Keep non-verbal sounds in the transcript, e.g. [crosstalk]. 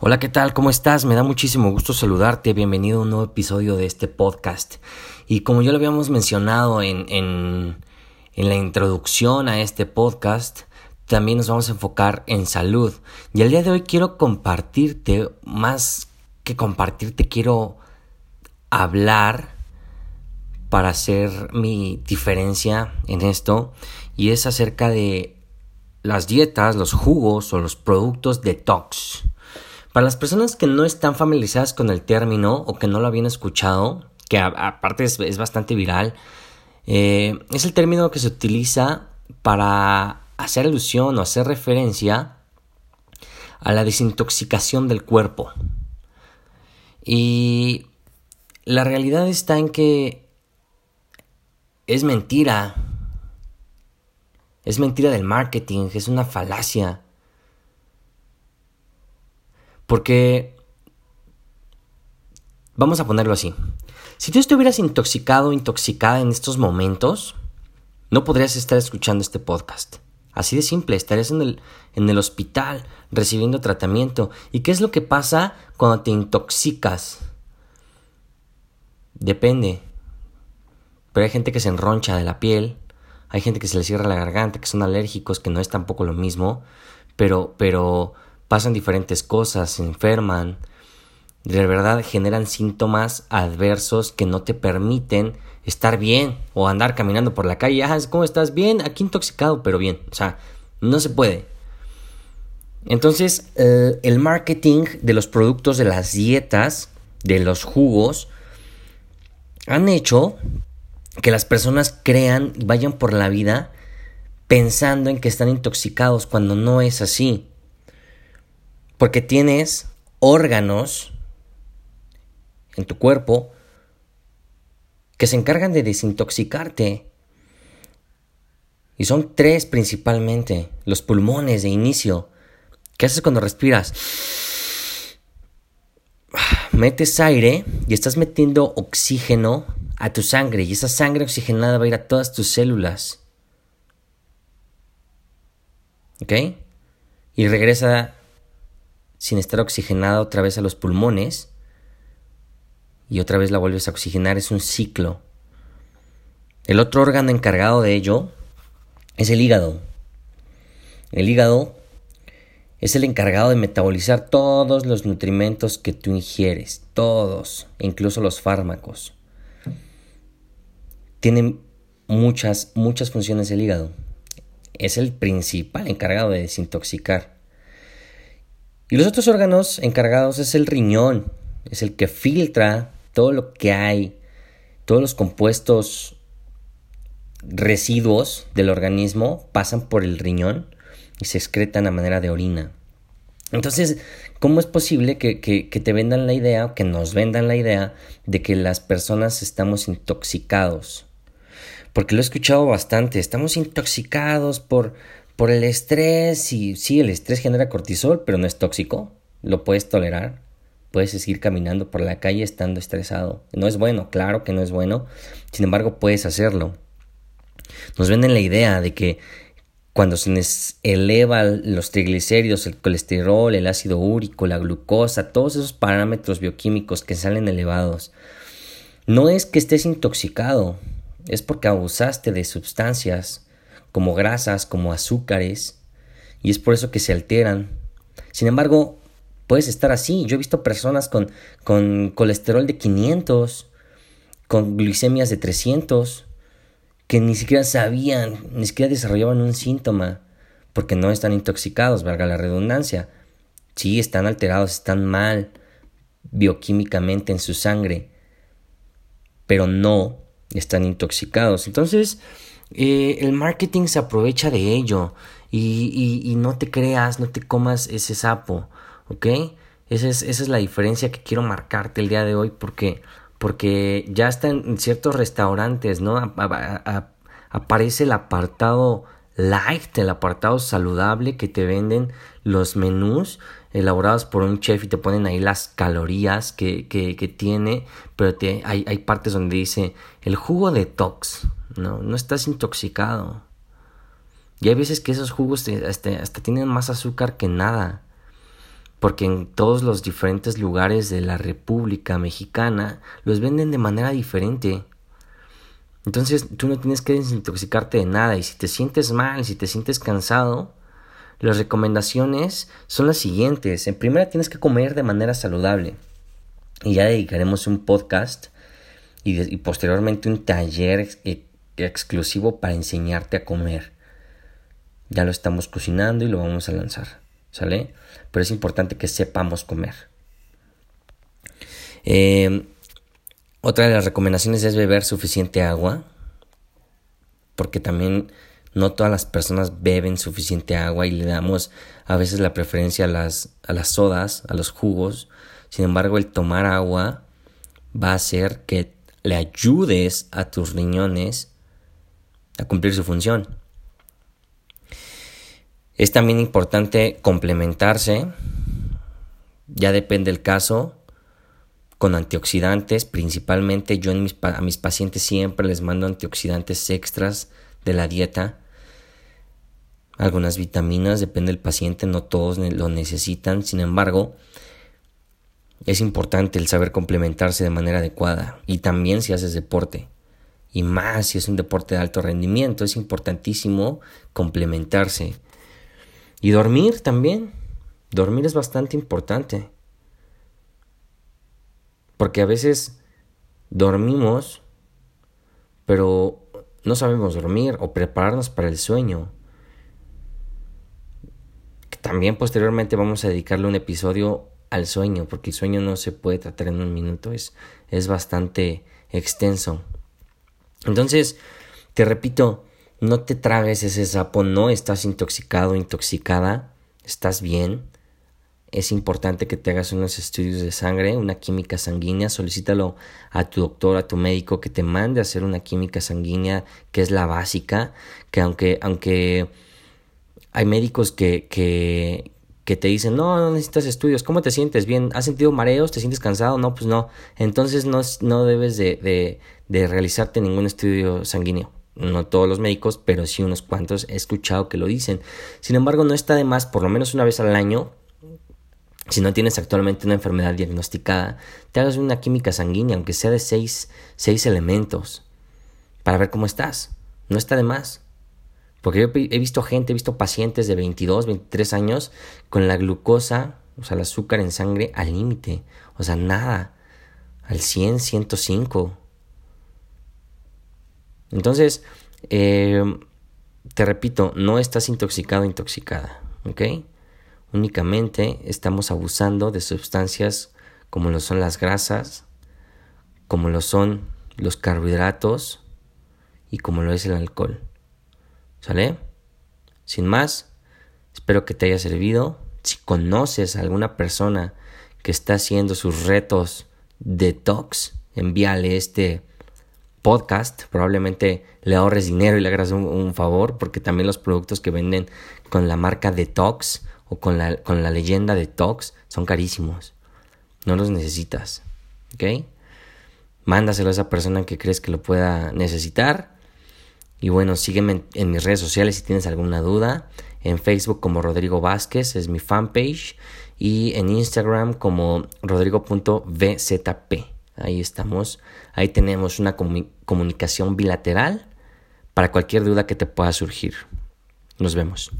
Hola, ¿qué tal? ¿Cómo estás? Me da muchísimo gusto saludarte. Bienvenido a un nuevo episodio de este podcast. Y como ya lo habíamos mencionado en, en, la introducción a este podcast, también nos vamos a enfocar en salud. Y el día de hoy quiero compartirte, más que compartirte, quiero hablar para hacer mi diferencia en esto. Y es acerca de las dietas, los jugos o los productos detox. Para las personas que no están familiarizadas con el término o que no lo habían escuchado, que aparte es, bastante viral, eh, es el término que se utiliza para hacer alusión o hacer referencia a la desintoxicación del cuerpo. Y la realidad está en que es mentira. Es mentira del marketing, es una falacia. Porque, vamos a ponerlo así, si tú estuvieras intoxicado intoxicada en estos momentos, no podrías estar escuchando este podcast. Así de simple, estarías en el, en el hospital recibiendo tratamiento. ¿Y qué es lo que pasa cuando te intoxicas? Depende. Pero hay gente que se enroncha de la piel, hay gente que se le cierra la garganta, que son alérgicos, que no es tampoco lo mismo, pero, pero pasan diferentes cosas, se enferman, de verdad generan síntomas adversos que no te permiten estar bien o andar caminando por la calle. ¿cómo estás? Bien, aquí intoxicado, pero bien. O sea, no se puede. Entonces, eh, el marketing de los productos de las dietas, de los jugos, han hecho que las personas crean y vayan por la vida pensando en que están intoxicados cuando no es así. Porque tienes órganos en tu cuerpo que se encargan de desintoxicarte. Y son tres principalmente, los pulmones de inicio. ¿Qué haces cuando respiras? [sighs] Metes aire y estás metiendo oxígeno a tu sangre y esa sangre oxigenada va a ir a todas tus células. ¿Ok? Y regresa sin estar oxigenada otra vez a los pulmones y otra vez la vuelves a oxigenar, es un ciclo. El otro órgano encargado de ello es el hígado. El hígado es el encargado de metabolizar todos los nutrimentos que tú ingieres, todos, incluso los fármacos. Tiene muchas, muchas funciones el hígado. Es el principal encargado de desintoxicar. Y los otros órganos encargados es el riñón, es el que filtra todo lo que hay, todos los compuestos residuos del organismo pasan por el riñón y se excretan a manera de orina. Entonces, ¿cómo es posible que, que, te vendan la idea, o que nos vendan la idea de que las personas estamos intoxicados? Porque lo he escuchado bastante, estamos intoxicados por, por el estrés y sí, el estrés genera cortisol, pero no es tóxico, lo puedes tolerar, puedes seguir caminando por la calle estando estresado. No es bueno, claro que no es bueno, sin embargo puedes hacerlo. Nos venden la idea de que cuando se les eleva los triglicéridos, el colesterol, el ácido úrico, la glucosa, todos esos parámetros bioquímicos que salen elevados, no es que estés intoxicado, es porque abusaste de sustancias como grasas, como azúcares, y es por eso que se alteran. Sin embargo, puedes estar así. Yo he visto personas con, con colesterol de 500, con glicemias de 300, que ni siquiera sabían, ni siquiera desarrollaban un síntoma, porque no están intoxicados, valga la redundancia. Sí, están alterados, están mal bioquímicamente en su sangre, pero no están intoxicados. Entonces, eh, el marketing se aprovecha de ello y, y, no te creas, no te comas ese sapo, ¿ok? Esa es, esa es la diferencia que quiero marcarte el día de hoy porque, porque ya está en ciertos restaurantes, ¿no? aparece el apartado light, el apartado saludable que te venden los menús elaborados por un chef y te ponen ahí las calorías que, que, tiene, pero te, hay, hay partes donde dice el jugo detox, no, no estás intoxicado. Y hay veces que esos jugos hasta, hasta tienen más azúcar que nada. porque en todos los diferentes lugares de la República Mexicana los venden de manera diferente. Entonces tú no tienes que desintoxicarte de nada y si te sientes mal, si te sientes cansado, las recomendaciones son las siguientes. En primera tienes que comer de manera saludable y ya dedicaremos un podcast y, posteriormente un taller exclusivo para enseñarte a comer. Ya lo estamos cocinando y lo vamos a lanzar, ¿sale? Pero es importante que sepamos comer. Eh, otra de las recomendaciones es beber suficiente agua, porque también no todas las personas beben suficiente agua y le damos a veces la preferencia a las, a las sodas, a los jugos. Sin embargo, el tomar agua va a hacer que le ayudes a tus riñones a cumplir su función. Es también importante complementarse, ya depende del caso, con antioxidantes, principalmente yo en mis, a mis pacientes siempre les mando antioxidantes extras de la dieta, algunas vitaminas, depende del paciente, no todos lo necesitan, sin embargo, es importante el saber complementarse de manera adecuada y también si haces deporte y más si es un deporte de alto rendimiento, es importantísimo complementarse. Y dormir también, dormir es bastante importante. Porque a veces dormimos, pero no sabemos dormir o prepararnos para el sueño. También posteriormente vamos a dedicarle un episodio al sueño, porque el sueño no se puede tratar en un minuto, es, es bastante extenso. Entonces, te repito, no te tragues ese sapo, no estás intoxicado, intoxicada, estás bien, es importante que te hagas unos estudios de sangre, una química sanguínea, solicítalo a tu doctor, a tu médico que te mande a hacer una química sanguínea que es la básica, que aunque, aunque hay médicos que, que, que te dicen, no, no necesitas estudios, ¿cómo te sientes? ¿Bien? ¿Has sentido mareos? ¿Te sientes cansado? No, pues no. Entonces no, no debes de, de, de realizarte ningún estudio sanguíneo no todos los médicos, pero sí unos cuantos he escuchado que lo dicen. Sin embargo, no está de más, por lo menos una vez al año, si no tienes actualmente una enfermedad diagnosticada, te hagas una química sanguínea, aunque sea de seis, seis elementos, para ver cómo estás. No está de más. Porque yo he visto gente, he visto pacientes de 22, 23 años con la glucosa, o sea, el azúcar en sangre al límite. O sea, nada. Al 100, 105. Entonces, eh, te repito, no estás intoxicado, intoxicada. ¿Ok? Únicamente estamos abusando de sustancias como lo son las grasas, como lo son los carbohidratos y como lo es el alcohol. ¿Sale? Sin más, espero que te haya servido. Si conoces a alguna persona que está haciendo sus retos detox, envíale este podcast. Probablemente le ahorres dinero y le hagas un, un favor, porque también los productos que venden con la marca Detox o con la, con la leyenda de Tox son carísimos. No los necesitas. ¿Ok? Mándaselo a esa persona que crees que lo pueda necesitar. Y bueno, sígueme en, mis redes sociales si tienes alguna duda. En Facebook como Rodrigo Vázquez es mi fanpage. Y en Instagram como rodrigo.vzp. Ahí estamos. Ahí tenemos una comunicación bilateral para cualquier duda que te pueda surgir. Nos vemos.